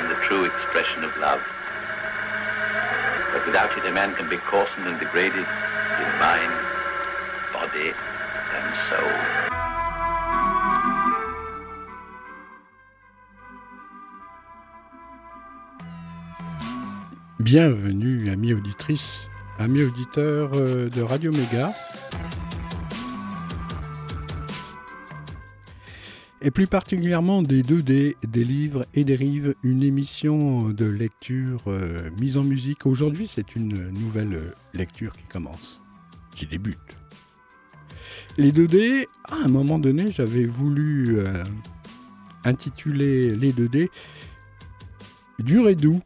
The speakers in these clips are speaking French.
in the true expression of love. But without it, a man can be coarsened and degraded in mind, body, and soul. Bienvenue, amis auditrices, amis auditeurs euh, de Radio Méga. Et plus particulièrement des 2D, des livres et des rives, une émission de lecture euh, mise en musique. Aujourd'hui, c'est une nouvelle euh, lecture qui commence, qui débute. Les 2D, à un moment donné, j'avais voulu intituler les 2D Dur et doux.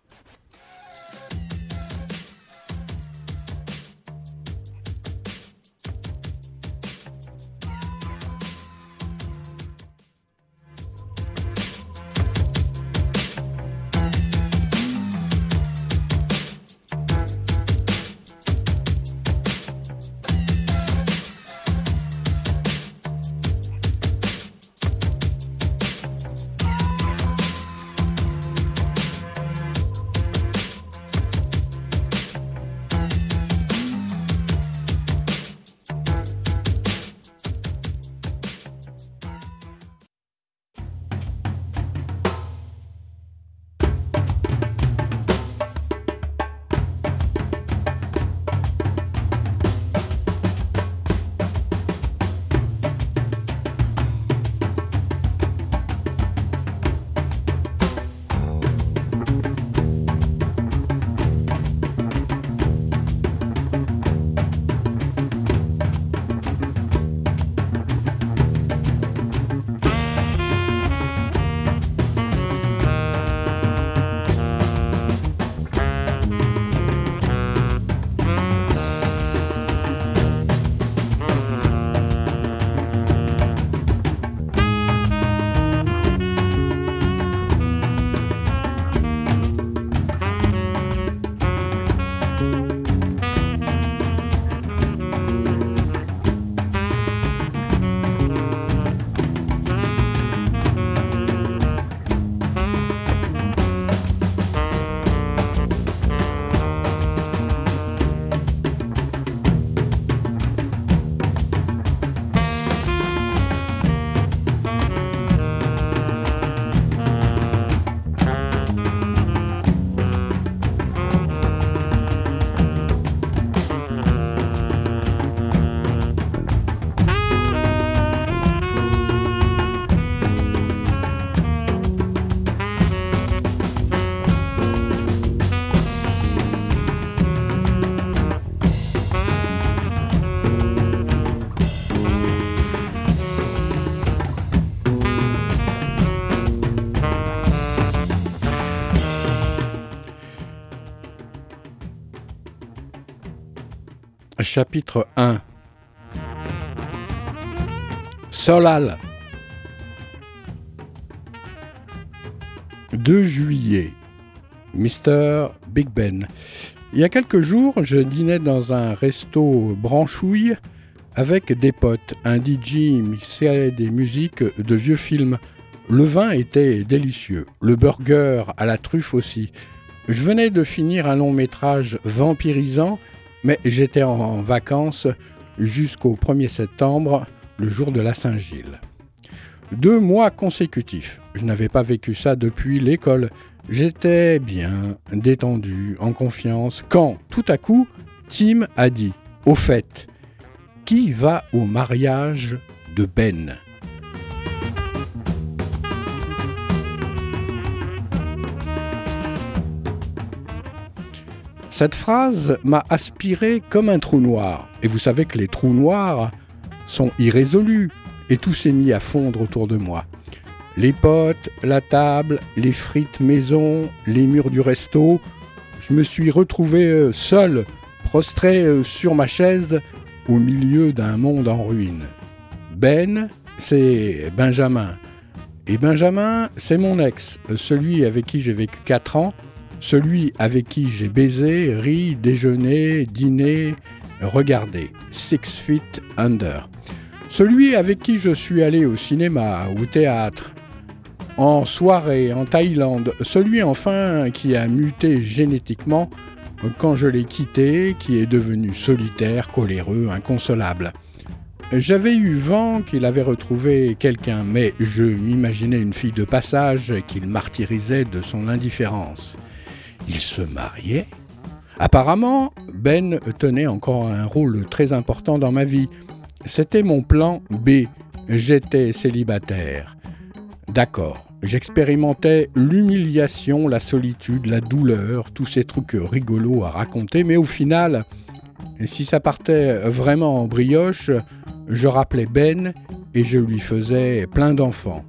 Chapitre 1 Solal 2 juillet Mr. Big Ben. Il y a quelques jours, je dînais dans un resto branchouille avec des potes. Un DJ mixait des musiques de vieux films. Le vin était délicieux, le burger à la truffe aussi. Je venais de finir un long métrage vampirisant mais j'étais en vacances jusqu'au 1er septembre, le jour de la Saint-Gilles. Deux mois consécutifs. Je n'avais pas vécu ça depuis l'école. J'étais bien, détendu, en confiance, quand, tout à coup, Tim a dit Au fait, qui va au mariage de Ben? Cette phrase m'a aspiré comme un trou noir. Et vous savez que les trous noirs sont irrésolus. Et tout s'est mis à fondre autour de moi. Les potes, la table, les frites maison, les murs du resto. Je me suis retrouvé euh, seul, prostré euh, sur ma chaise, au milieu d'un monde en ruine. Ben, c'est Benjamin. Et Benjamin, c'est mon ex, celui avec qui j'ai vécu 4 ans, celui avec qui j'ai baisé, ri, déjeuné, dîné, regardé. Six Feet Under. Celui avec qui je suis allé au cinéma, au théâtre, en soirée, en Thaïlande. Celui enfin qui a muté génétiquement quand je l'ai quitté, qui est devenu solitaire, coléreux, inconsolable. J'avais eu vent qu'il avait retrouvé quelqu'un, mais je m'imaginais une fille de passage qu'il martyrisait de son indifférence. Il se mariait Apparemment, Ben tenait encore un rôle très important dans ma vie. C'était mon plan B. J'étais célibataire. D'accord, j'expérimentais l'humiliation, la solitude, la douleur, tous ces trucs rigolos à raconter, mais au final, si ça partait vraiment en brioche, je rappelais Ben et je lui faisais plein d'enfants.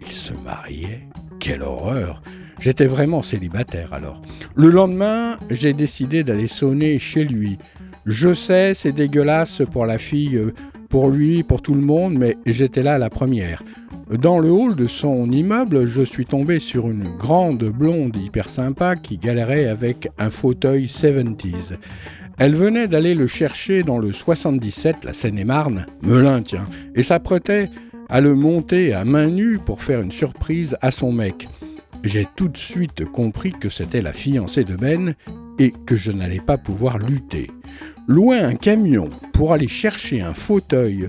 Il se mariait Quelle horreur J'étais vraiment célibataire alors. Le lendemain, j'ai décidé d'aller sonner chez lui. Je sais, c'est dégueulasse pour la fille, pour lui, pour tout le monde, mais j'étais là la première. Dans le hall de son immeuble, je suis tombé sur une grande blonde hyper sympa qui galérait avec un fauteuil 70s. Elle venait d'aller le chercher dans le 77, la Seine-et-Marne, Melun tiens, et s'apprêtait à le monter à main nue pour faire une surprise à son mec. J'ai tout de suite compris que c'était la fiancée de Ben et que je n'allais pas pouvoir lutter. Louer un camion pour aller chercher un fauteuil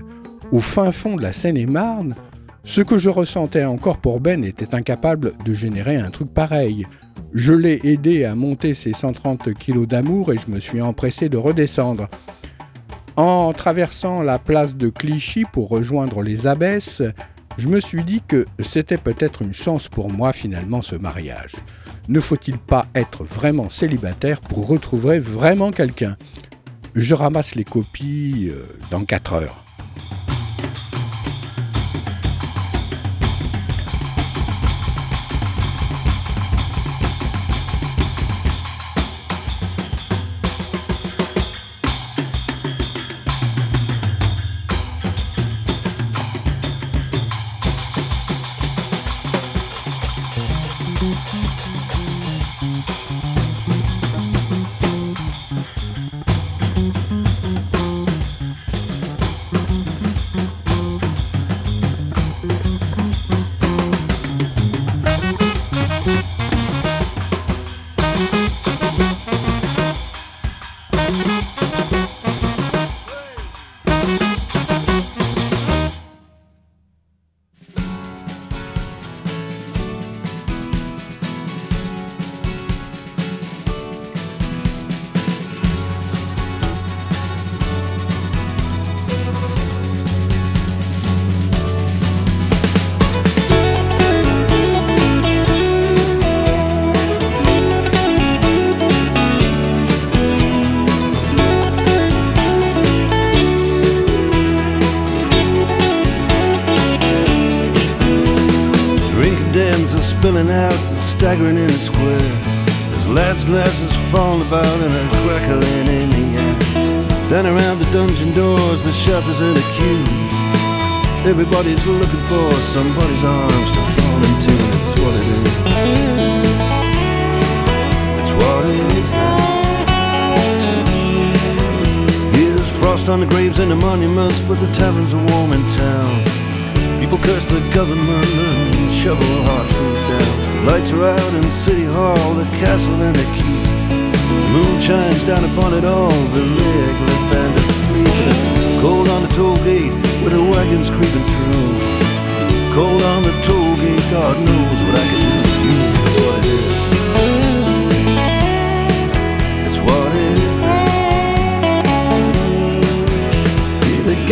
au fin fond de la Seine-et-Marne, ce que je ressentais encore pour Ben était incapable de générer un truc pareil. Je l'ai aidé à monter ses 130 kilos d'amour et je me suis empressé de redescendre. En traversant la place de Clichy pour rejoindre les abbesses, je me suis dit que c'était peut-être une chance pour moi finalement ce mariage. Ne faut-il pas être vraiment célibataire pour retrouver vraiment quelqu'un? Je ramasse les copies euh, dans 4 heures. Spilling out and staggering in a square. There's lads and lasses falling about and a crackling in the air. Down around the dungeon doors, the shelters and the queues. Everybody's looking for somebody's arms to fall into. That's what it is. That's what it is now. Here's frost on the graves and the monuments, but the taverns are warm in town. People curse the government and shovel hard food down. Lights are out in City Hall, the castle and the keep. The moon shines down upon it all, the legless and. And it's cold on the toll gate where the wagon's creeping through. Cold on the toll gate, God knows what I can do. That's what it is.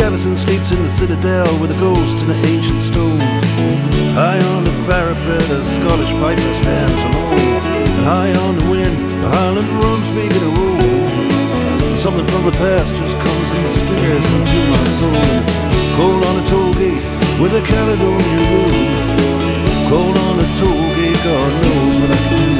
Gavison sleeps in the citadel with the ghosts and the ancient stones. High on the parapet, a Scottish piper stands alone. And high on the wind, the Highland drums begin to roll. Something from the past just comes and stares into my soul. Cold on a toll gate, with a Caledonian blues. Cold on a toll gate, God knows what I can do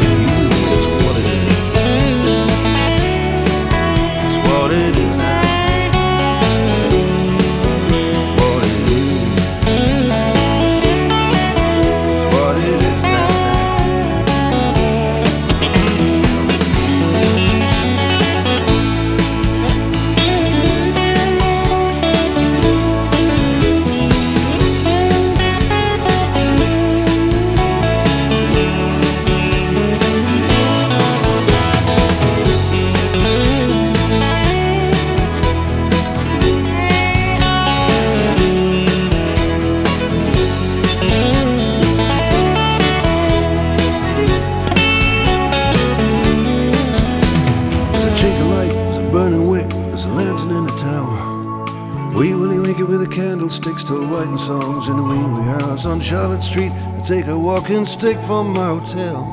walking stick from my hotel.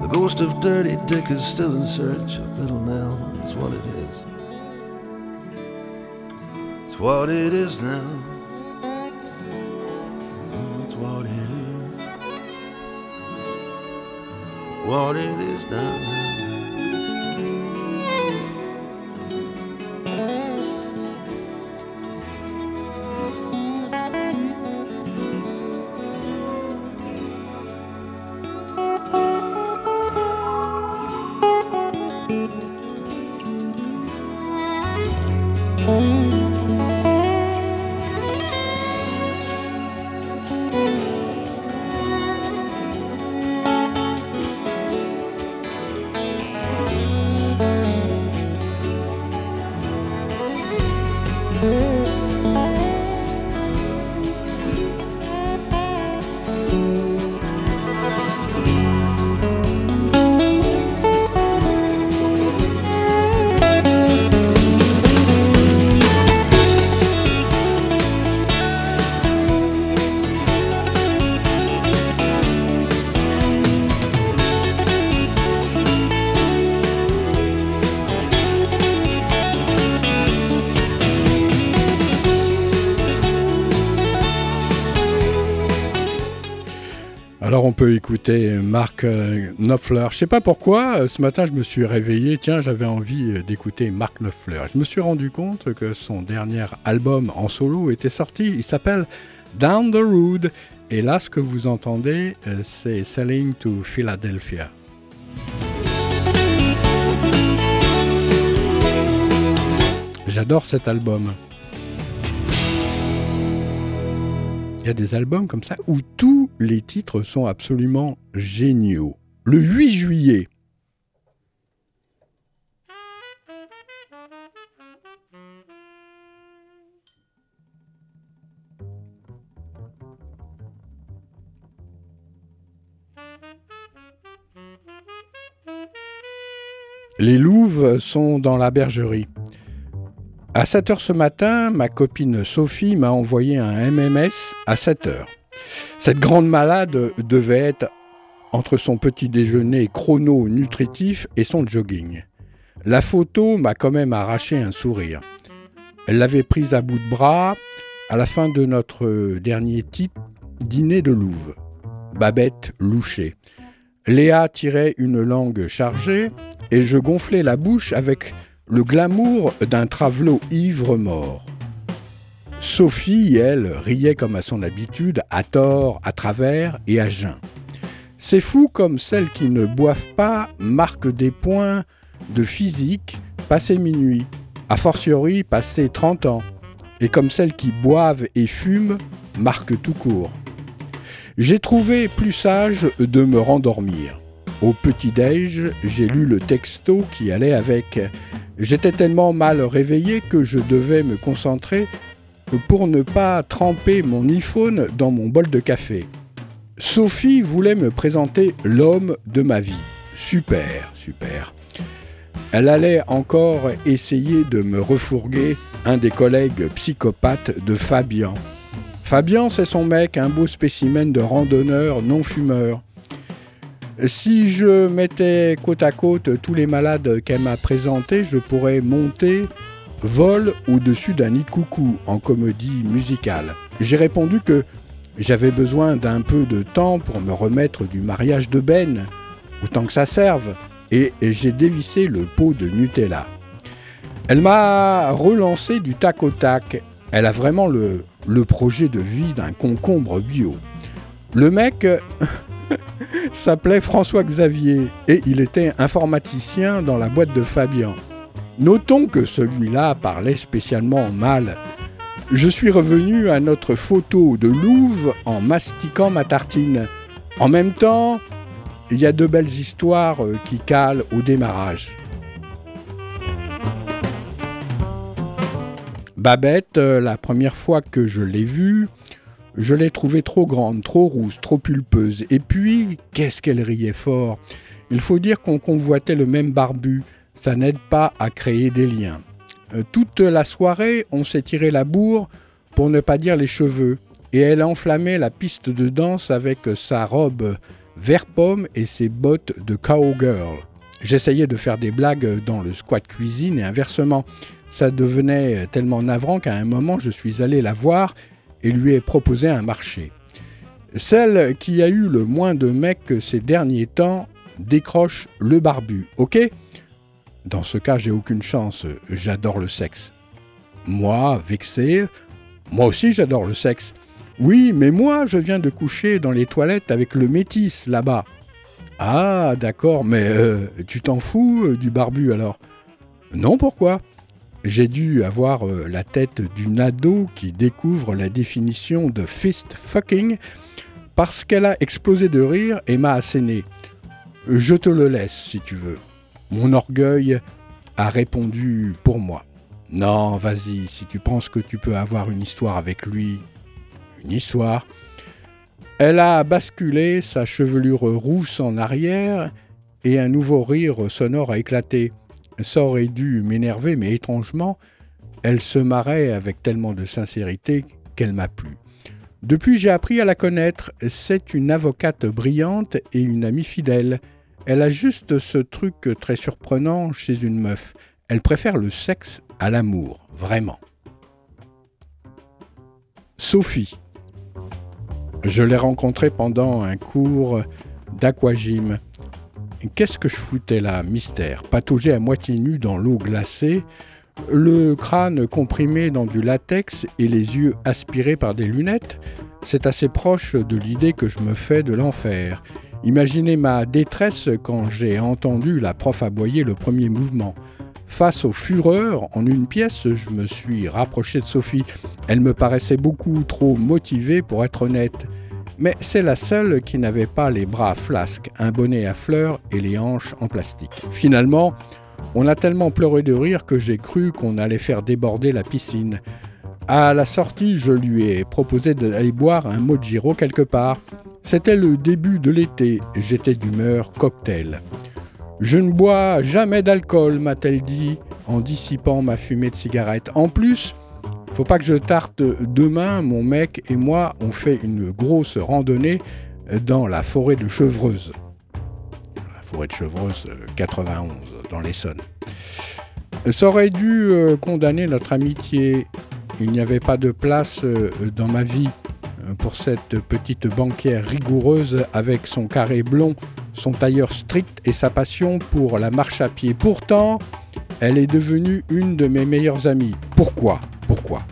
The ghost of Dirty Dick is still in search of Little Nell. It's what it is. It's what it is now. Oh, It's what it is. What it is now. Peut écouter Mark euh, Knopfler. Je sais pas pourquoi, euh, ce matin je me suis réveillé, tiens j'avais envie euh, d'écouter Mark Knopfler. Je me suis rendu compte que son dernier album en solo était sorti, il s'appelle Down the Road. Et là ce que vous entendez euh, c'est Selling to Philadelphia. J'adore cet album. Il y a des albums comme ça où tous les titres sont absolument géniaux. Le 8 juillet, les louves sont dans la bergerie. À 7 heures ce matin, ma copine Sophie m'a envoyé un MMS à 7 heures. Cette grande malade devait être entre son petit déjeuner chrono-nutritif et son jogging. La photo m'a quand même arraché un sourire. Elle l'avait prise à bout de bras à la fin de notre dernier titre, dîner de louve. Babette louchait. Léa tirait une langue chargée et je gonflais la bouche avec le glamour d'un travelot ivre mort. Sophie, elle, riait comme à son habitude, à tort, à travers et à jeun. Ces fous comme celles qui ne boivent pas marquent des points de physique passé minuit, a fortiori passé 30 ans, et comme celles qui boivent et fument marquent tout court. J'ai trouvé plus sage de me rendormir. Au petit-déj, j'ai lu le texto qui allait avec. J'étais tellement mal réveillé que je devais me concentrer pour ne pas tremper mon iPhone dans mon bol de café. Sophie voulait me présenter l'homme de ma vie. Super, super. Elle allait encore essayer de me refourguer un des collègues psychopathes de Fabian. Fabian, c'est son mec, un beau spécimen de randonneur non fumeur. Si je mettais côte à côte tous les malades qu'elle m'a présentés, je pourrais monter vol au-dessus d'un nid coucou en comédie musicale. J'ai répondu que j'avais besoin d'un peu de temps pour me remettre du mariage de Ben, autant que ça serve, et j'ai dévissé le pot de Nutella. Elle m'a relancé du tac au tac. Elle a vraiment le, le projet de vie d'un concombre bio. Le mec s'appelait François Xavier et il était informaticien dans la boîte de Fabien. Notons que celui-là parlait spécialement mal. Je suis revenu à notre photo de Louvre en mastiquant ma tartine. En même temps, il y a de belles histoires euh, qui calent au démarrage. Babette, euh, la première fois que je l'ai vue, je l'ai trouvée trop grande, trop rousse, trop pulpeuse. Et puis, qu'est-ce qu'elle riait fort. Il faut dire qu'on convoitait le même barbu. Ça n'aide pas à créer des liens. Euh, toute la soirée, on s'est tiré la bourre, pour ne pas dire les cheveux, et elle enflammait la piste de danse avec sa robe vert pomme et ses bottes de cowgirl. J'essayais de faire des blagues dans le squat cuisine et inversement. Ça devenait tellement navrant qu'à un moment je suis allé la voir et lui ai proposé un marché. Celle qui a eu le moins de mecs ces derniers temps décroche le barbu, ok? Dans ce cas, j'ai aucune chance, j'adore le sexe. Moi, vexé, moi aussi j'adore le sexe. Oui, mais moi je viens de coucher dans les toilettes avec le métis là-bas. Ah, d'accord, mais euh, tu t'en fous euh, du barbu alors? Non, pourquoi? J'ai dû avoir euh, la tête d'une ado qui découvre la définition de fist fucking parce qu'elle a explosé de rire et m'a asséné. Je te le laisse si tu veux. Mon orgueil a répondu pour moi. Non, vas-y, si tu penses que tu peux avoir une histoire avec lui, une histoire. Elle a basculé, sa chevelure rousse en arrière, et un nouveau rire sonore a éclaté. Ça aurait dû m'énerver, mais étrangement, elle se marrait avec tellement de sincérité qu'elle m'a plu. Depuis, j'ai appris à la connaître. C'est une avocate brillante et une amie fidèle. Elle a juste ce truc très surprenant chez une meuf. Elle préfère le sexe à l'amour, vraiment. Sophie. Je l'ai rencontrée pendant un cours d'aquagym. Qu'est-ce que je foutais là Mystère? Patauger à moitié nu dans l'eau glacée, le crâne comprimé dans du latex et les yeux aspirés par des lunettes, c'est assez proche de l'idée que je me fais de l'enfer. Imaginez ma détresse quand j'ai entendu la prof aboyer le premier mouvement. Face aux fureurs, en une pièce, je me suis rapproché de Sophie. Elle me paraissait beaucoup trop motivée pour être honnête mais c'est la seule qui n'avait pas les bras à un bonnet à fleurs et les hanches en plastique. Finalement, on a tellement pleuré de rire que j'ai cru qu'on allait faire déborder la piscine. À la sortie, je lui ai proposé d'aller boire un Mojiro quelque part. C'était le début de l'été, j'étais d'humeur cocktail. Je ne bois jamais d'alcool, m'a-t-elle dit, en dissipant ma fumée de cigarette. En plus, faut pas que je tarte demain, mon mec et moi, on fait une grosse randonnée dans la forêt de Chevreuse. La forêt de Chevreuse 91, euh, dans l'Essonne. Ça aurait dû euh, condamner notre amitié. Il n'y avait pas de place euh, dans ma vie pour cette petite banquière rigoureuse avec son carré blond, son tailleur strict et sa passion pour la marche à pied. Pourtant, elle est devenue une de mes meilleures amies. Pourquoi? Pourquoi?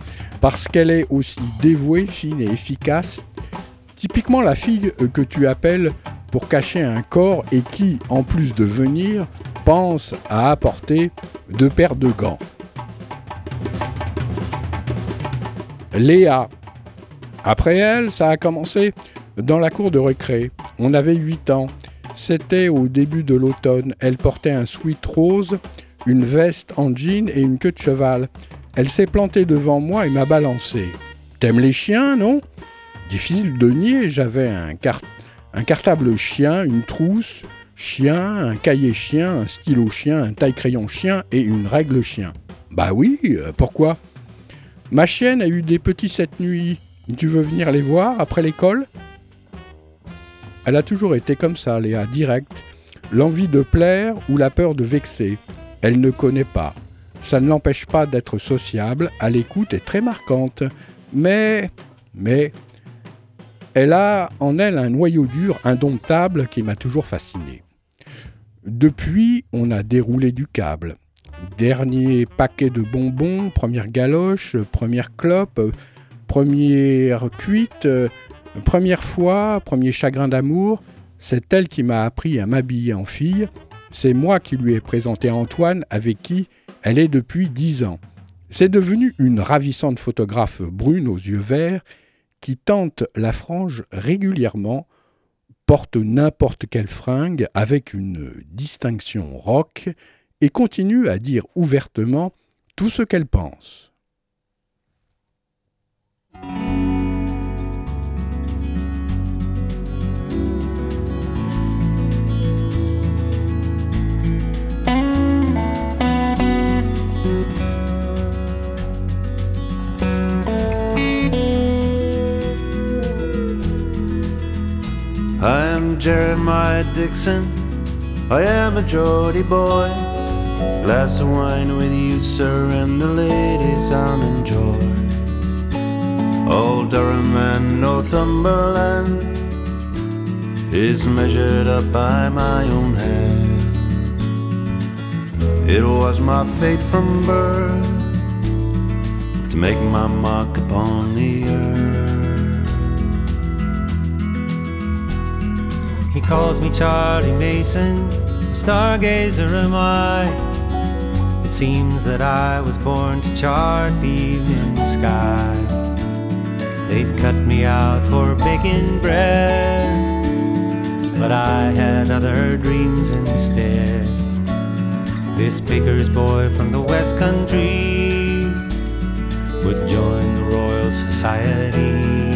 Parce qu'elle est aussi dévouée, fine et efficace. Typiquement la fille que tu appelles pour cacher un corps et qui, en plus de venir, pense à apporter deux paires de gants. Léa. Après elle, ça a commencé dans la cour de récré. On avait 8 ans. C'était au début de l'automne. Elle portait un sweat rose une veste en jean et une queue de cheval. Elle s'est plantée devant moi et m'a balancé. T'aimes les chiens, non? Difficile de nier, j'avais un, un cartable chien, une trousse chien, un cahier chien, un stylo chien, un taille-crayon chien et une règle chien. Bah oui, euh, pourquoi? Ma chienne a eu des petits cette nuit. Tu veux venir les voir après l'école? Elle a toujours été comme ça, Léa, direct. L'envie de plaire ou la peur de vexer. Elle ne connaît pas. Ça ne l'empêche pas d'être sociable, à l'écoute et très marquante. Mais, mais elle a en elle un noyau dur indomptable qui m'a toujours fasciné. Depuis, on a déroulé du câble. Dernier paquet de bonbons, première galoche, première clope, première cuite, première fois, premier chagrin d'amour. C'est elle qui m'a appris à m'habiller en fille. C'est moi qui lui ai présenté Antoine, avec qui elle est depuis dix ans. C'est devenu une ravissante photographe brune aux yeux verts qui tente la frange régulièrement porte n'importe quelle fringue avec une distinction rock et continue à dire ouvertement tout ce qu'elle pense. I am Jeremiah Dixon. I am a Geordie boy. Glass of wine with you, sir, and the ladies I'll enjoy. Old Durham and Northumberland is measured up by my own hand. It was my fate from birth to make my mark upon the earth. He calls me Charlie Mason, stargazer am I. It seems that I was born to chart the evening sky. They'd cut me out for baking bread, but I had other dreams instead. This baker's boy from the West Country would join the Royal Society.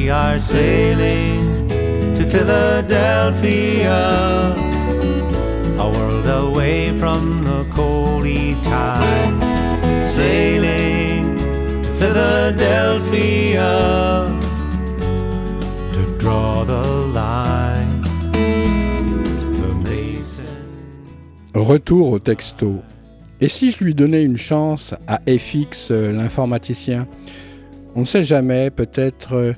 We are sailing to Philadelphia, a world away from the coldy tide. Sailing to Philadelphia to draw the line. The Mason. Retour au texto. Et si je lui donnais une chance à FX, euh, l'informaticien? On ne sait jamais, peut-être euh,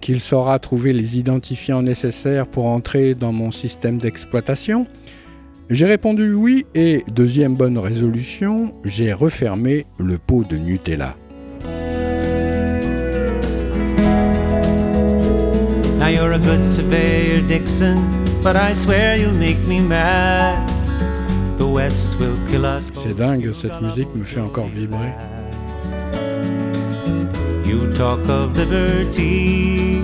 qu'il saura trouver les identifiants nécessaires pour entrer dans mon système d'exploitation J'ai répondu oui et, deuxième bonne résolution, j'ai refermé le pot de Nutella. Now you're a good surveyor, Dixon, but I swear you'll make me mad. The West will kill us. both. C'est dingue, cette musique me fait encore vibrer. You talk of liberty.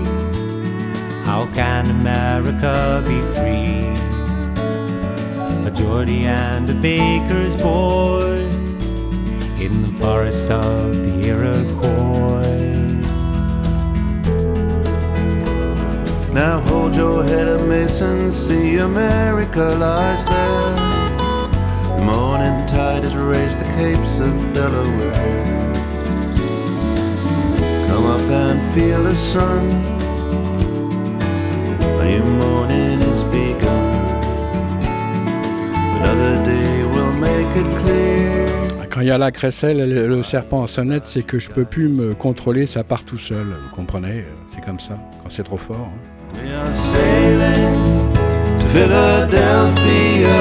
How can America be free? A Geordie and a baker's boy in the forests of the Iroquois. Now hold your head up, Mason. See America lies there. The morning tide has raised the capes of Delaware. Come up and feel the sun. A new morning is begun. Another day will make it clear. Quand il y a la crécelle et le le serpent en sonnette, c'est que je peux plus me contrôler, ça part tout seul. Vous comprenez? C'est comme ça, quand c'est trop fort. hein. We are sailing to Philadelphia,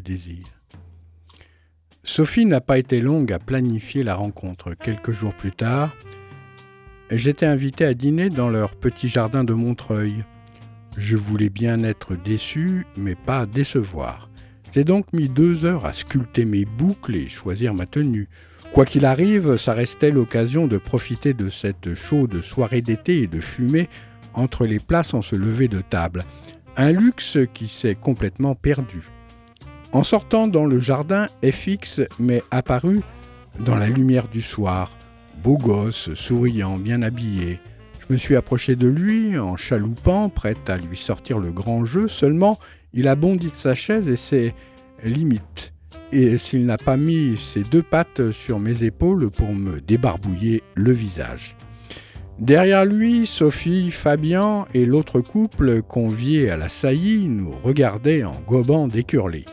désir. Sophie n'a pas été longue à planifier la rencontre. Quelques jours plus tard, j'étais invité à dîner dans leur petit jardin de Montreuil. Je voulais bien être déçu, mais pas décevoir. J'ai donc mis deux heures à sculpter mes boucles et choisir ma tenue. Quoi qu'il arrive, ça restait l'occasion de profiter de cette chaude soirée d'été et de fumer entre les places en se lever de table. Un luxe qui s'est complètement perdu. En sortant dans le jardin, FX m'est apparu dans la lumière du soir, beau gosse, souriant, bien habillé. Je me suis approché de lui en chaloupant, prêt à lui sortir le grand jeu, seulement il a bondi de sa chaise et s'est limite. Et s'il n'a pas mis ses deux pattes sur mes épaules pour me débarbouiller le visage. Derrière lui, Sophie, Fabien et l'autre couple conviés à la saillie nous regardaient en gobant d'écurlés.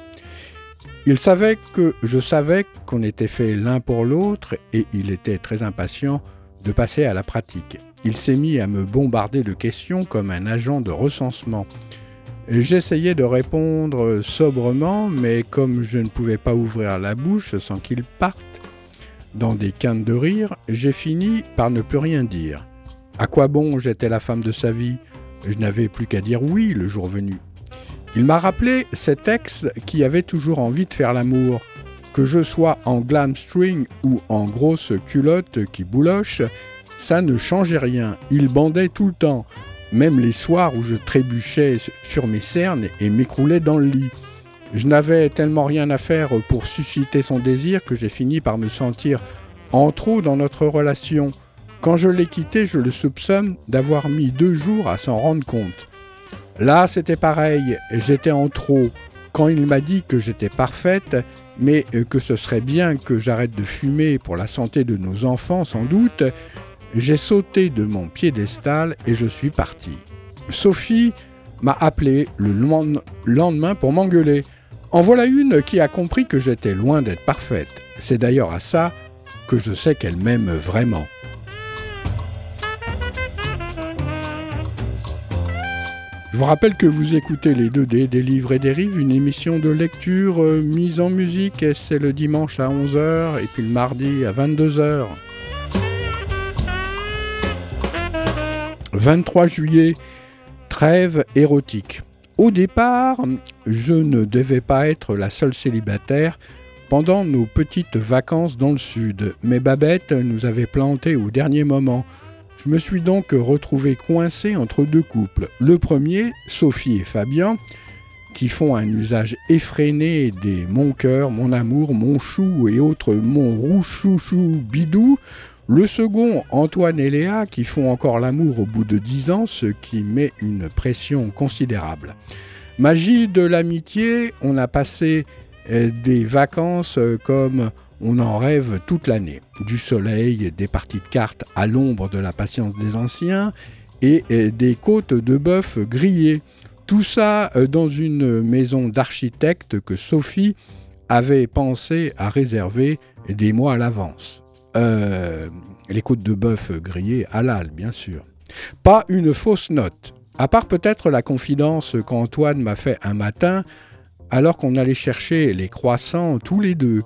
Il savait que je savais qu'on était fait l'un pour l'autre et il était très impatient de passer à la pratique. Il s'est mis à me bombarder de questions comme un agent de recensement. J'essayais de répondre sobrement, mais comme je ne pouvais pas ouvrir la bouche sans qu'il parte dans des quintes de rire, j'ai fini par ne plus rien dire. À quoi bon j'étais la femme de sa vie? Je n'avais plus qu'à dire oui le jour venu. Il m'a rappelé cet ex qui avait toujours envie de faire l'amour. Que je sois en glam string ou en grosse culotte qui bouloche, ça ne changeait rien. Il bandait tout le temps, même les soirs où je trébuchais sur mes cernes et m'écroulais dans le lit. Je n'avais tellement rien à faire pour susciter son désir que j'ai fini par me sentir en trop dans notre relation. Quand je l'ai quitté, je le soupçonne d'avoir mis deux jours à s'en rendre compte. Là, c'était pareil, j'étais en trop. Quand il m'a dit que j'étais parfaite, mais que ce serait bien que j'arrête de fumer pour la santé de nos enfants sans doute, j'ai sauté de mon piédestal et je suis parti. Sophie m'a appelé le lendemain pour m'engueuler. En voilà une qui a compris que j'étais loin d'être parfaite. C'est d'ailleurs à ça que je sais qu'elle m'aime vraiment. Je vous rappelle que vous écoutez les 2D des livres et des rives, une émission de lecture euh, mise en musique, c'est le dimanche à 11h et puis le mardi à 22h. 23 juillet, trêve érotique. Au départ, je ne devais pas être la seule célibataire pendant nos petites vacances dans le sud, mais Babette nous avait planté au dernier moment. Je me suis donc retrouvé coincé entre deux couples. Le premier, Sophie et Fabien, qui font un usage effréné des mon cœur, mon amour, mon chou et autres mon rouchouchou bidou. Le second, Antoine et Léa, qui font encore l'amour au bout de dix ans, ce qui met une pression considérable. Magie de l'amitié, on a passé euh, des vacances euh, comme on en rêve toute l'année. Du soleil, des parties de cartes à l'ombre de la patience des anciens et des côtes de bœuf grillées. Tout ça euh, dans une maison d'architecte que Sophie avait pensé à réserver des mois à l'avance. Euh, les côtes de bœuf grillées halal, bien sûr. Pas une fausse note, à part peut-être la confidence qu'Antoine m'a fait un matin alors qu'on allait chercher les croissants tous les deux.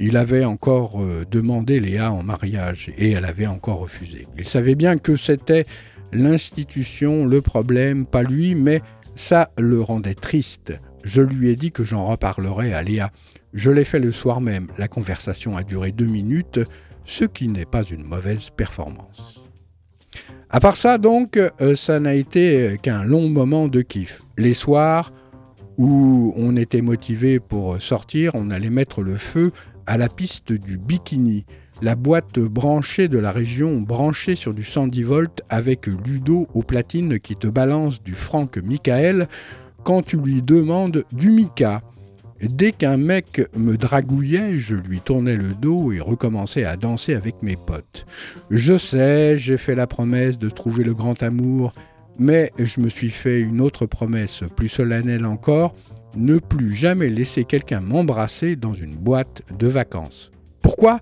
Il avait encore euh, demandé Léa en mariage et elle avait encore refusé. Il savait bien que c'était l'institution, le problème, pas lui, mais ça le rendait triste. Je lui ai dit que j'en reparlerais à Léa. Je l'ai fait le soir même. La conversation a duré deux minutes, ce qui n'est pas une mauvaise performance. À part ça, donc, euh, ça n'a été qu'un long moment de kiff. Les soirs où on était motivé pour sortir, on allait mettre le feu à la piste du Bikini, la boîte branchée de la région branchée sur du 110 volts avec Ludo aux platines qui te balance du Franck Michael quand tu lui demandes du Mika. Dès qu'un mec me dragouillait, je lui tournais le dos et recommençais à danser avec mes potes. Je sais, j'ai fait la promesse de trouver le grand amour, mais je me suis fait une autre promesse plus solennelle encore, ne plus jamais laisser quelqu'un m'embrasser dans une boîte de vacances. Pourquoi?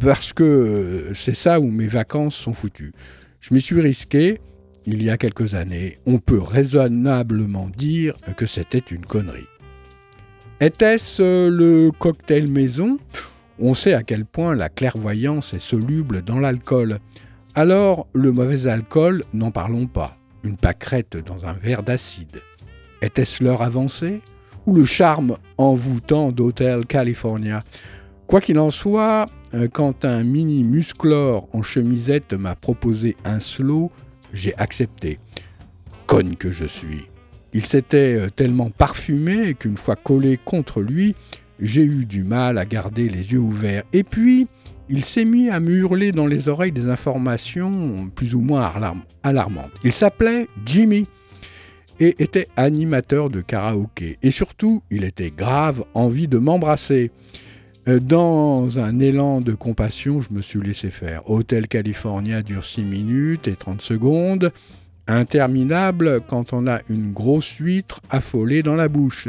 Parce que c'est ça où mes vacances sont foutues. Je m'y suis risqué, il y a quelques années, on peut raisonnablement dire que c'était une connerie. Était-ce euh, le cocktail maison? On sait à quel point la clairvoyance est soluble dans l'alcool. Alors, le mauvais alcool, n'en parlons pas. Une pâquerette dans un verre d'acide. Était-ce l'heure avancée Ou le charme envoûtant d'Hotel California? Quoi qu'il en soit, euh, quand un mini musclore en chemisette m'a proposé un slow, j'ai accepté. Conne que je suis. Il s'était euh, tellement parfumé qu'une fois collé contre lui, j'ai eu du mal à garder les yeux ouverts. Et puis, il s'est mis à me hurler dans les oreilles des informations plus ou moins alarmantes. Il s'appelait Jimmy et était animateur de karaoké. Et surtout, il était grave envie de m'embrasser. Euh, dans un élan de compassion, je me suis laissé faire. Hôtel California dure 6 minutes et 30 secondes interminable quand on a une grosse huître affolée dans la bouche.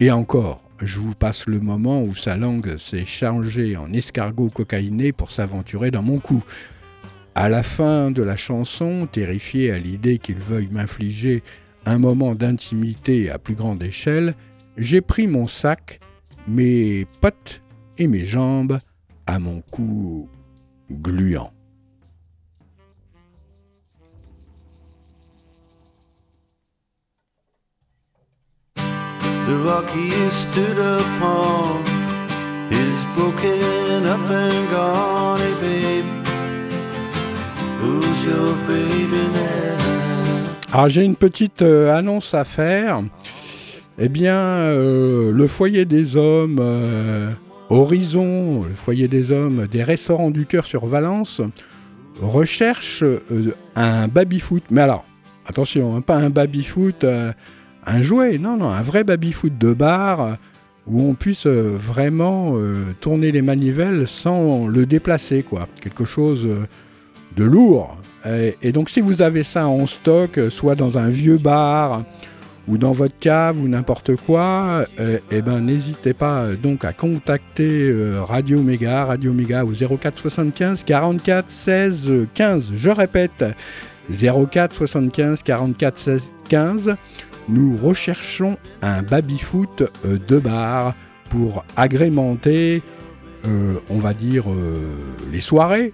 Et encore, je vous passe le moment où sa langue s'est changée en escargot cocaïné pour s'aventurer dans mon cou. À la fin de la chanson, terrifié à l'idée qu'il veuille m'infliger un moment d'intimité à plus grande échelle, j'ai pris mon sac, mes potes et mes jambes à mon cou gluant. the is broken up and gone. Who's your? Alors j'ai une petite euh, annonce à faire. Eh bien, euh, le foyer des hommes, euh, Horizon, le foyer des hommes des restaurants du cœur sur Valence, recherche un baby-foot. Mais alors, attention, hein, pas un baby-foot un jouet, non, non, un vrai baby-foot de bar où on puisse vraiment tourner les manivelles sans le déplacer, quoi. Quelque chose de lourd. Et, donc si vous avez ça en stock, soit dans un vieux bar ou dans votre cave ou n'importe quoi, eh ben n'hésitez pas donc à contacter Radio Méga, Radio Méga au 04 75 44 16 15. Je répète, 04 75 44 16 15 nous recherchons un baby-foot euh, de bar pour agrémenter, euh, on va dire, euh, les soirées.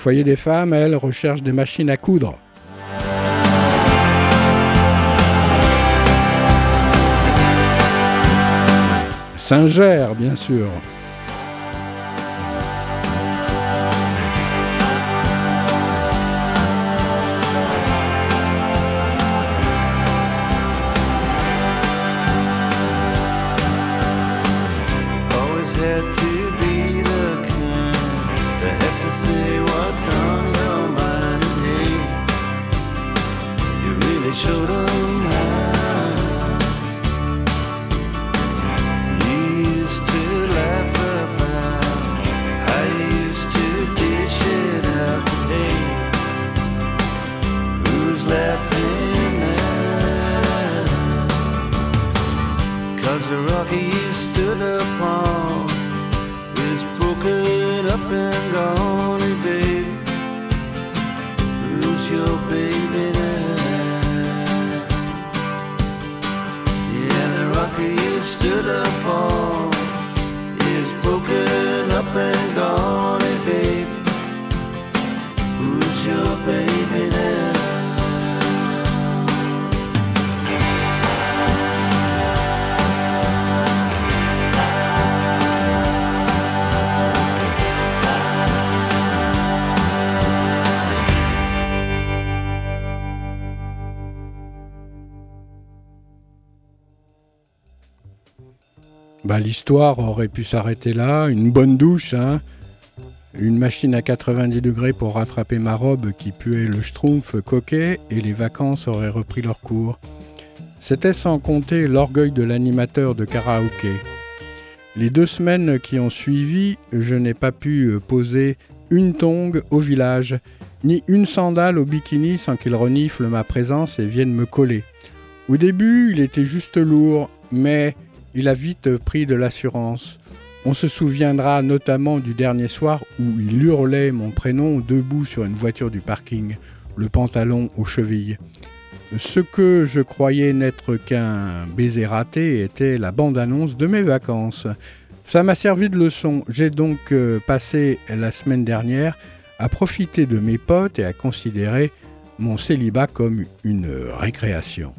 Foyer des femmes, elles, recherchent des machines à coudre. Saint-Gère, bien sûr. Bah, l'histoire aurait pu s'arrêter là. Une bonne douche, hein. Une machine à 90 degrés pour rattraper ma robe qui puait le schtroumpf coquet et les vacances auraient repris leur cours. C'était sans compter l'orgueil de l'animateur de karaoké. Les deux semaines qui ont suivi, je n'ai pas pu poser une tongue au village ni une sandale au bikini sans qu'il renifle ma présence et vienne me coller. Au début, il était juste lourd, mais il a vite pris de l'assurance. On se souviendra notamment du dernier soir où il hurlait mon prénom debout sur une voiture du parking, le pantalon aux chevilles. Ce que je croyais n'être qu'un baiser raté était la bande-annonce de mes vacances. Ça m'a servi de leçon. J'ai donc euh, passé la semaine dernière à profiter de mes potes et à considérer mon célibat comme une récréation.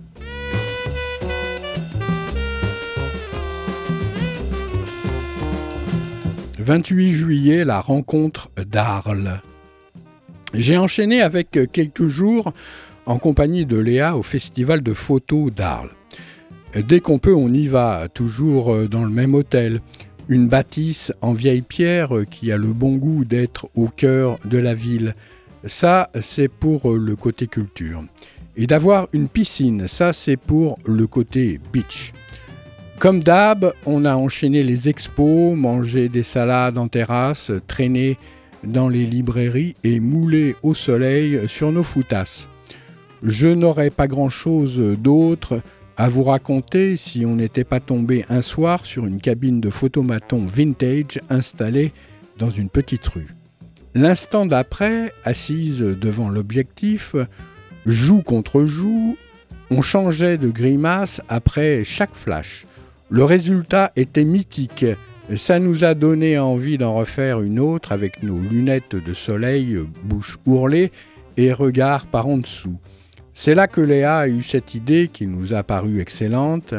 28 juillet, la rencontre d'Arles. J'ai enchaîné avec quelques jours en compagnie de Léa au festival de photos d'Arles. Dès qu'on peut, on y va, toujours dans le même hôtel. Une bâtisse en vieille pierre qui a le bon goût d'être au cœur de la ville. Ça, c'est pour le côté culture. Et d'avoir une piscine, ça, c'est pour le côté beach. Comme d'hab, on a enchaîné les expos, mangé des salades en terrasse, traîné dans les librairies et moulé au soleil sur nos foutasses. Je n'aurais pas grand-chose d'autre à vous raconter si on n'était pas tombé un soir sur une cabine de photomaton vintage installée dans une petite rue. L'instant d'après, assise devant l'objectif, joue contre joue, on changeait de grimace après chaque flash. Le résultat était mythique. Ça nous a donné envie d'en refaire une autre avec nos lunettes de soleil, bouche ourlée et regard par en dessous. C'est là que Léa a eu cette idée qui nous a paru excellente,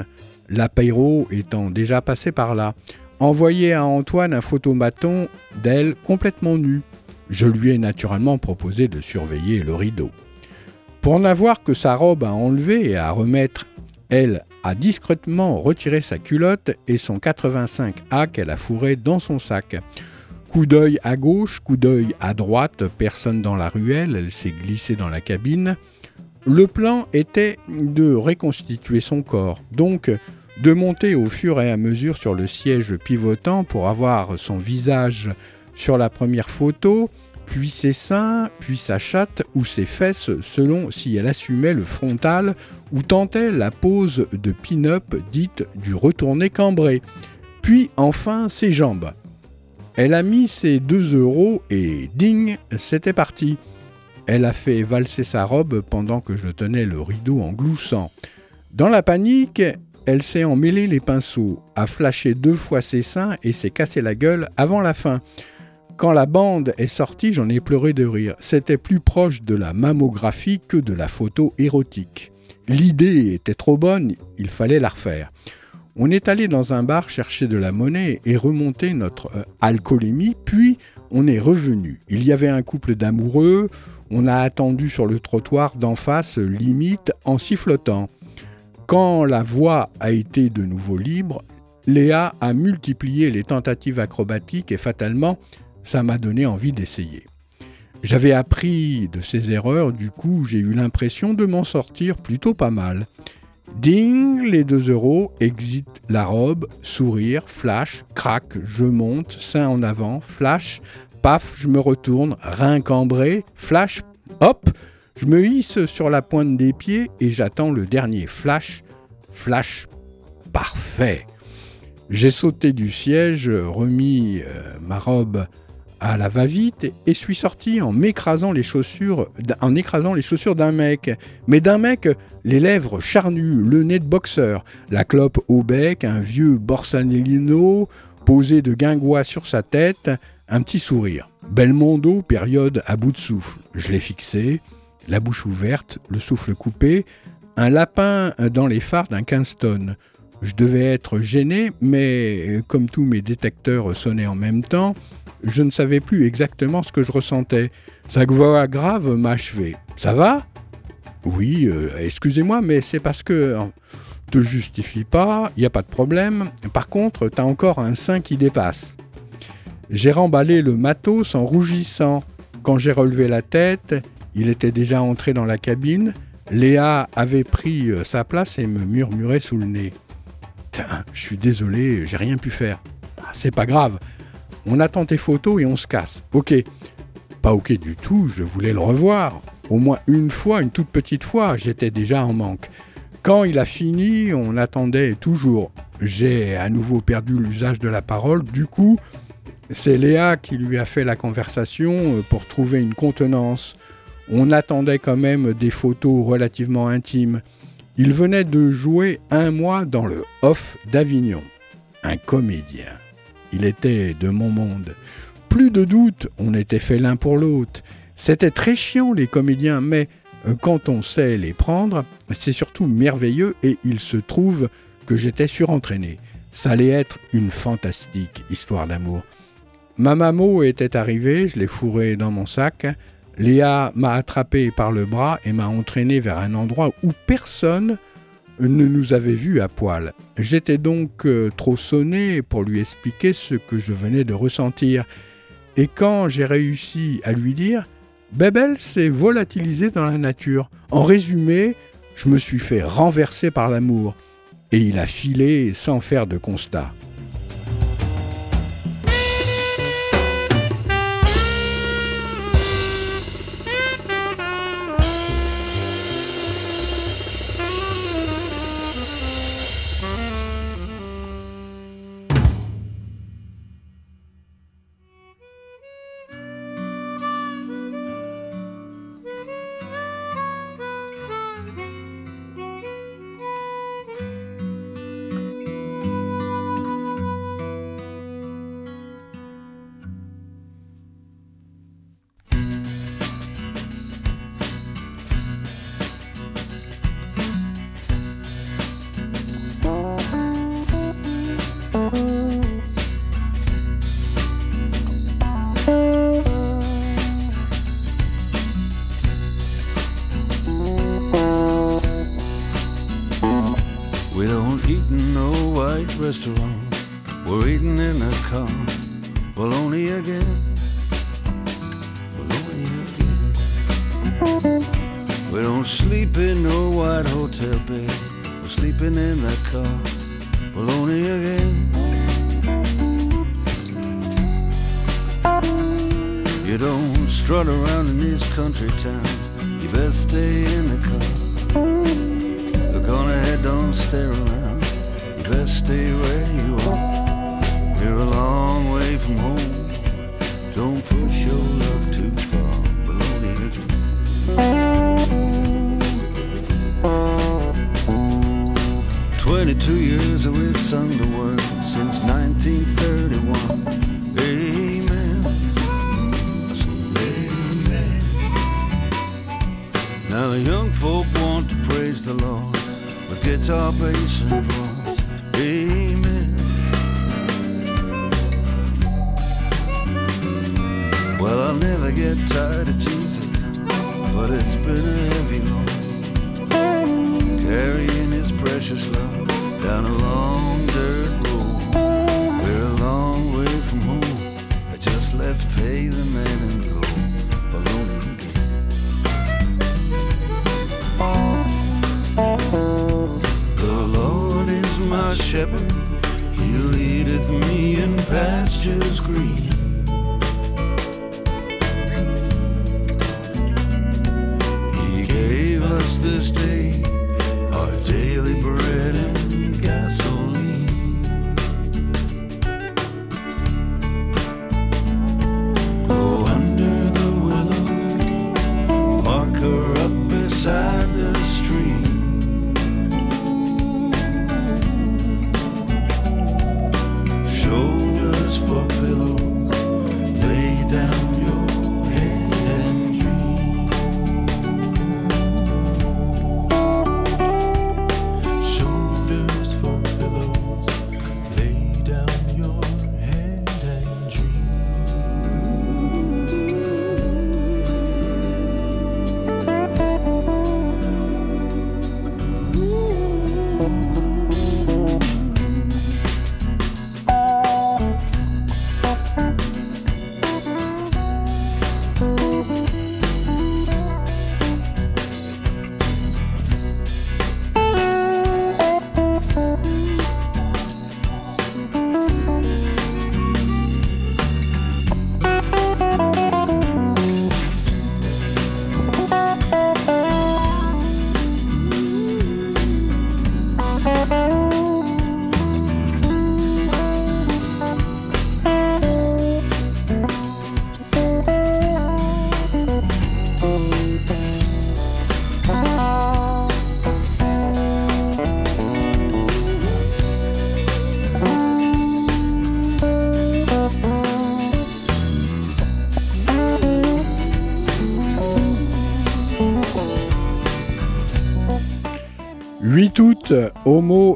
l'apéro étant déjà passé par là. Envoyer à Antoine un photomaton d'elle complètement nue. Je lui ai naturellement proposé de surveiller le rideau. Pour n'avoir que sa robe à enlever et à remettre, elle, a discrètement retiré sa culotte et son 85A qu'elle a fourré dans son sac. Coup d'œil à gauche, coup d'œil à droite, personne dans la ruelle, elle s'est glissée dans la cabine. Le plan était de reconstituer son corps, donc de monter au fur et à mesure sur le siège pivotant pour avoir son visage sur la première photo, puis ses seins, puis sa chatte ou ses fesses selon si elle assumait le frontal ou tentait la pose de pin-up dite du retourné cambré, puis enfin ses jambes. Elle a mis ses 2 euros et ding, c'était parti. Elle a fait valser sa robe pendant que je tenais le rideau en gloussant. Dans la panique, elle s'est emmêlée les pinceaux, a flashé deux fois ses seins et s'est cassé la gueule avant la fin. Quand la bande est sortie, j'en ai pleuré de rire. C'était plus proche de la mammographie que de la photo érotique. L'idée était trop bonne, il fallait la refaire. On est allé dans un bar chercher de la monnaie et remonter notre euh, alcoolémie, puis on est revenu. Il y avait un couple d'amoureux, on a attendu sur le trottoir d'en face, limite en sifflotant. Quand la voie a été de nouveau libre, Léa a multiplié les tentatives acrobatiques et fatalement, ça m'a donné envie d'essayer. J'avais appris de ces erreurs, du coup j'ai eu l'impression de m'en sortir plutôt pas mal. Ding, les deux euros, exit la robe, sourire, flash, crac, je monte, sein en avant, flash, paf, je me retourne, rein cambré, flash, hop, je me hisse sur la pointe des pieds et j'attends le dernier flash, flash, parfait. J'ai sauté du siège, remis euh, ma robe à la va-vite et suis sorti en m'écrasant les chaussures, écrasant les chaussures d'un mec. Mais d'un mec, les lèvres charnues, le nez de boxeur, la clope au bec, un vieux Borsalino posé de guingois sur sa tête, un petit sourire. Belmondo, période à bout de souffle. Je l'ai fixé, la bouche ouverte, le souffle coupé, un lapin dans les phares d'un Kingston. Je devais être gêné, mais comme tous mes détecteurs sonnaient en même temps, je ne savais plus exactement ce que je ressentais. Sa voix grave m'a achevé. Ça va? Oui, euh, excusez-moi, mais c'est parce que te justifie pas, il n'y a pas de problème. Par contre, t'as encore un sein qui dépasse. J'ai remballé le matos en rougissant. Quand j'ai relevé la tête, il était déjà entré dans la cabine. Léa avait pris euh, sa place et me murmurait sous le nez. Je suis désolé, j'ai rien pu faire. Ah, c'est pas grave, on attend tes photos et on se casse. Ok. pas ok du tout, je voulais le revoir. Au moins une fois, une toute petite fois, j'étais déjà en manque. Quand il a fini, on attendait toujours. J'ai à nouveau perdu l'usage de la parole, du coup, c'est Léa qui lui a fait la conversation euh, pour trouver une contenance. On attendait quand même des photos relativement intimes. Il venait de jouer un mois dans le Off d'Avignon. Un comédien. Il était de mon monde. Plus de doute, on était fait l'un pour l'autre. C'était très chiant les comédiens, mais euh, quand on sait les prendre, c'est surtout merveilleux et il se trouve que j'étais surentraîné. Ça allait être une fantastique histoire d'amour. Ma maman était arrivée, je l'ai fourré dans mon sac. Léa m'a attrapé par le bras et m'a entraîné vers un endroit où personne ne nous avait vus à poil. J'étais donc euh, trop sonné pour lui expliquer ce que je venais de ressentir. Et quand j'ai réussi à lui dire, Bebel s'est volatilisé dans la nature. En résumé, je me suis fait renverser par l'amour. Et il a filé sans faire de constat.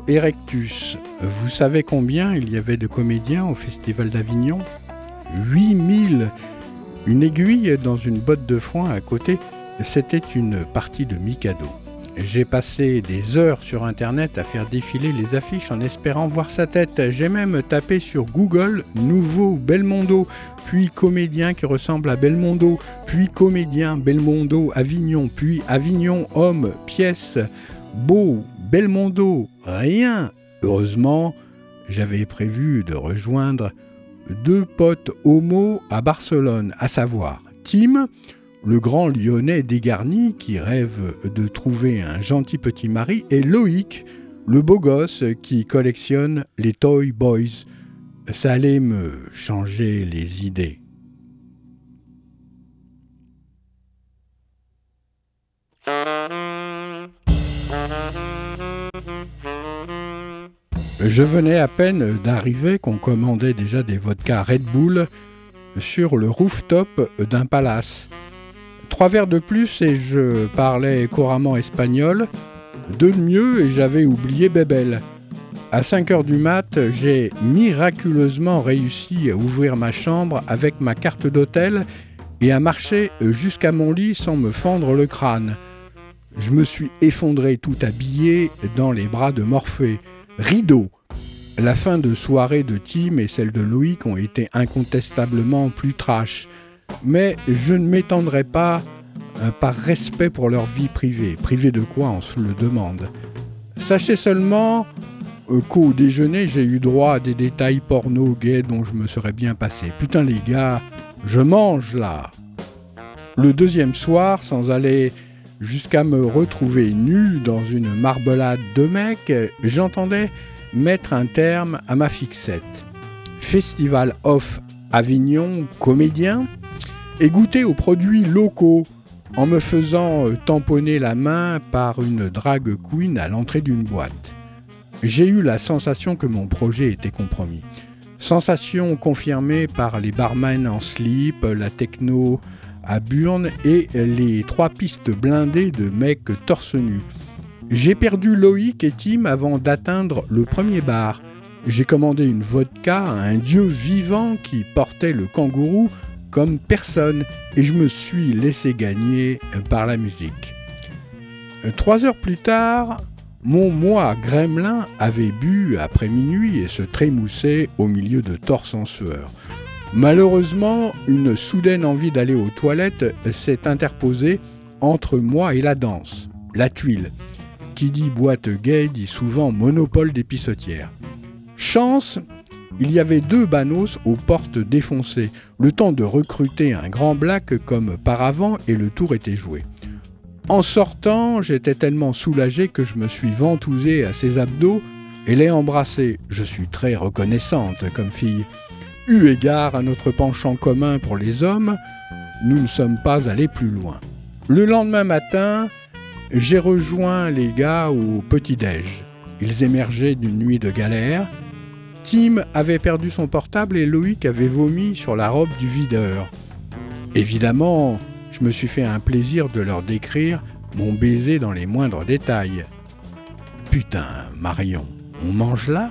Erectus. Vous savez combien il y avait de comédiens au Festival d'Avignon? 8000 Une aiguille dans une botte de foin à côté, c'était une partie de Mikado. J'ai passé des heures sur internet à faire défiler les affiches en espérant voir sa tête. J'ai même tapé sur Google nouveau Belmondo, puis comédien qui ressemble à Belmondo, puis comédien Belmondo Avignon, puis Avignon homme, pièce, beau, Belmondo, rien. Heureusement, j'avais prévu de rejoindre deux potes homo à Barcelone, à savoir Tim, le grand lyonnais dégarni qui rêve de trouver un gentil petit mari, et Loïc, le beau gosse qui collectionne les Toy Boys. Ça allait me changer les idées. Je venais à peine d'arriver qu'on commandait déjà des vodkas Red Bull sur le rooftop d'un palace. Trois verres de plus et je parlais couramment espagnol. Deux de mieux et j'avais oublié Bébel. À 5 heures du mat, j'ai miraculeusement réussi à ouvrir ma chambre avec ma carte d'hôtel et à marcher jusqu'à mon lit sans me fendre le crâne. Je me suis effondré tout habillé dans les bras de Morphée. Rideau. La fin de soirée de Tim et celle de Loïc ont été incontestablement plus trash mais je ne m'étendrai pas euh, par respect pour leur vie privée. Privée de quoi on se le demande. Sachez seulement euh, qu'au déjeuner, j'ai eu droit à des détails porno gays dont je me serais bien passé. Putain les gars, je mange là. Le deuxième soir, sans aller jusqu'à me retrouver nu dans une marbolade de mecs, j'entendais mettre un terme à ma fixette. Festival off Avignon comédien et goûter aux produits locaux en me faisant euh, tamponner la main par une drag queen à l'entrée d'une boîte. J'ai eu la sensation que mon projet était compromis. Sensation confirmée par les barman en slip, la techno à Burne et les trois pistes blindées de mecs torse nu. J'ai perdu Loïc et Tim avant d'atteindre le premier bar. J'ai commandé une vodka à un dieu vivant qui portait le kangourou comme personne et je me suis laissé gagner par la musique. Trois heures plus tard, mon moi gremlin avait bu après minuit et se trémoussait au milieu de torse en sueur. Malheureusement, une soudaine envie d'aller aux toilettes s'est interposée entre moi et la danse, la tuile. Qui dit boîte gay dit souvent monopole des pissotières. Chance, il y avait deux banos aux portes défoncées, le temps de recruter un grand black comme par avant et le tour était joué. En sortant, j'étais tellement soulagé que je me suis ventousé à ses abdos et l'ai embrassé. Je suis très reconnaissante comme fille. Eu égard à notre penchant commun pour les hommes, nous ne sommes pas allés plus loin. Le lendemain matin, j'ai rejoint les gars au petit-déj. Ils émergeaient d'une nuit de galère Tim avait perdu son portable et Loïc avait vomi sur la robe du videur. Évidemment, je me suis fait un plaisir de leur décrire mon baiser dans les moindres détails. Putain, Marion, on mange là?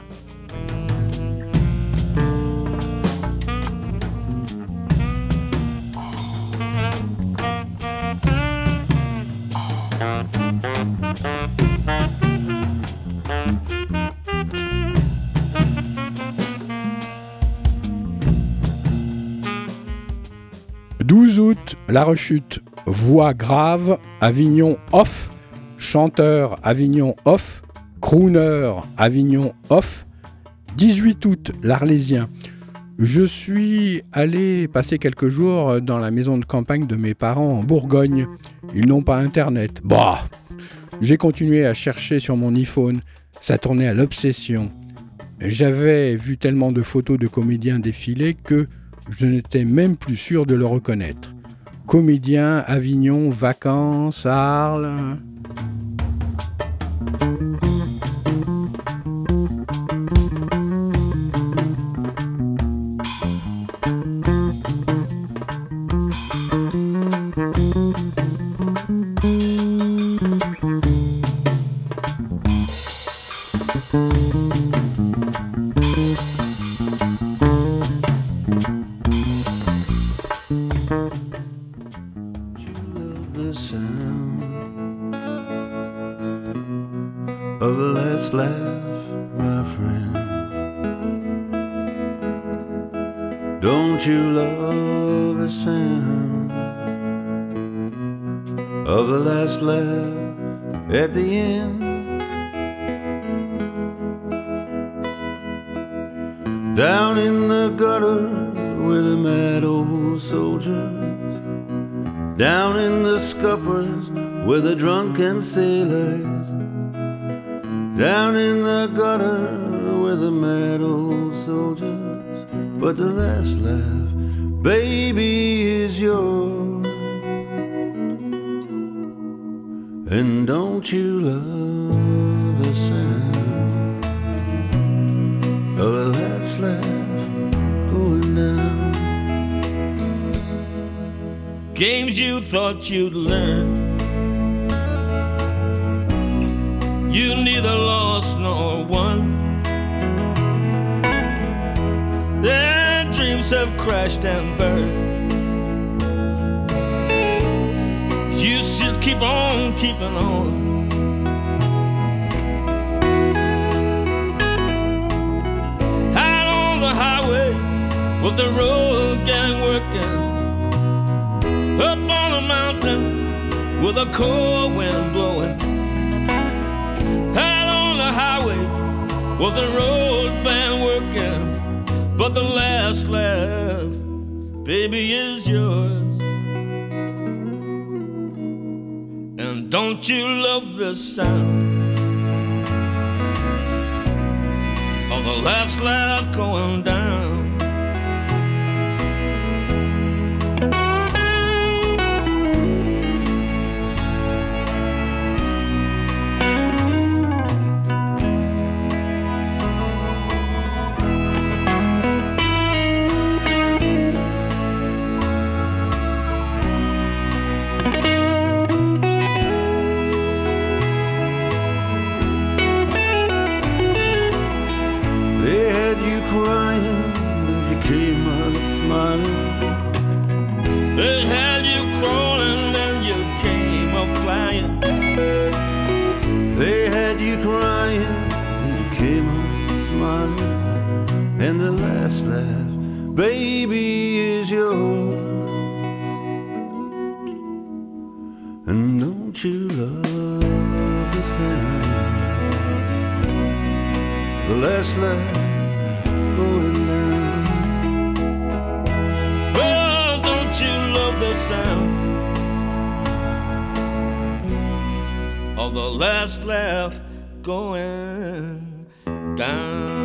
La Rechute, voix grave, Avignon off, chanteur Avignon off, crooner Avignon off, 18 août, l'Arlésien. Je suis allé passer quelques jours dans la maison de campagne de mes parents en Bourgogne. Ils n'ont pas internet. Bah J'ai continué à chercher sur mon iPhone. Ça tournait à l'obsession. J'avais vu tellement de photos de comédiens défiler que je n'étais même plus sûr de le reconnaître comédien, Avignon, vacances, Arles. Baby, is yours. And don't you love the sound of the last laugh going down? Games you thought you'd learn. You neither lost nor won. Dreams have crashed and burned. You still keep on keeping on. Out on the highway with the road gang working. Up on a mountain with a cold wind blowing. Out on the highway with the road band working. But the last laugh, baby, is yours. And don't you love the sound of the last laugh going down? And the last laugh, baby, is yours. And don't you love the sound? The last laugh going down. Oh, don't you love the sound of the last laugh going down?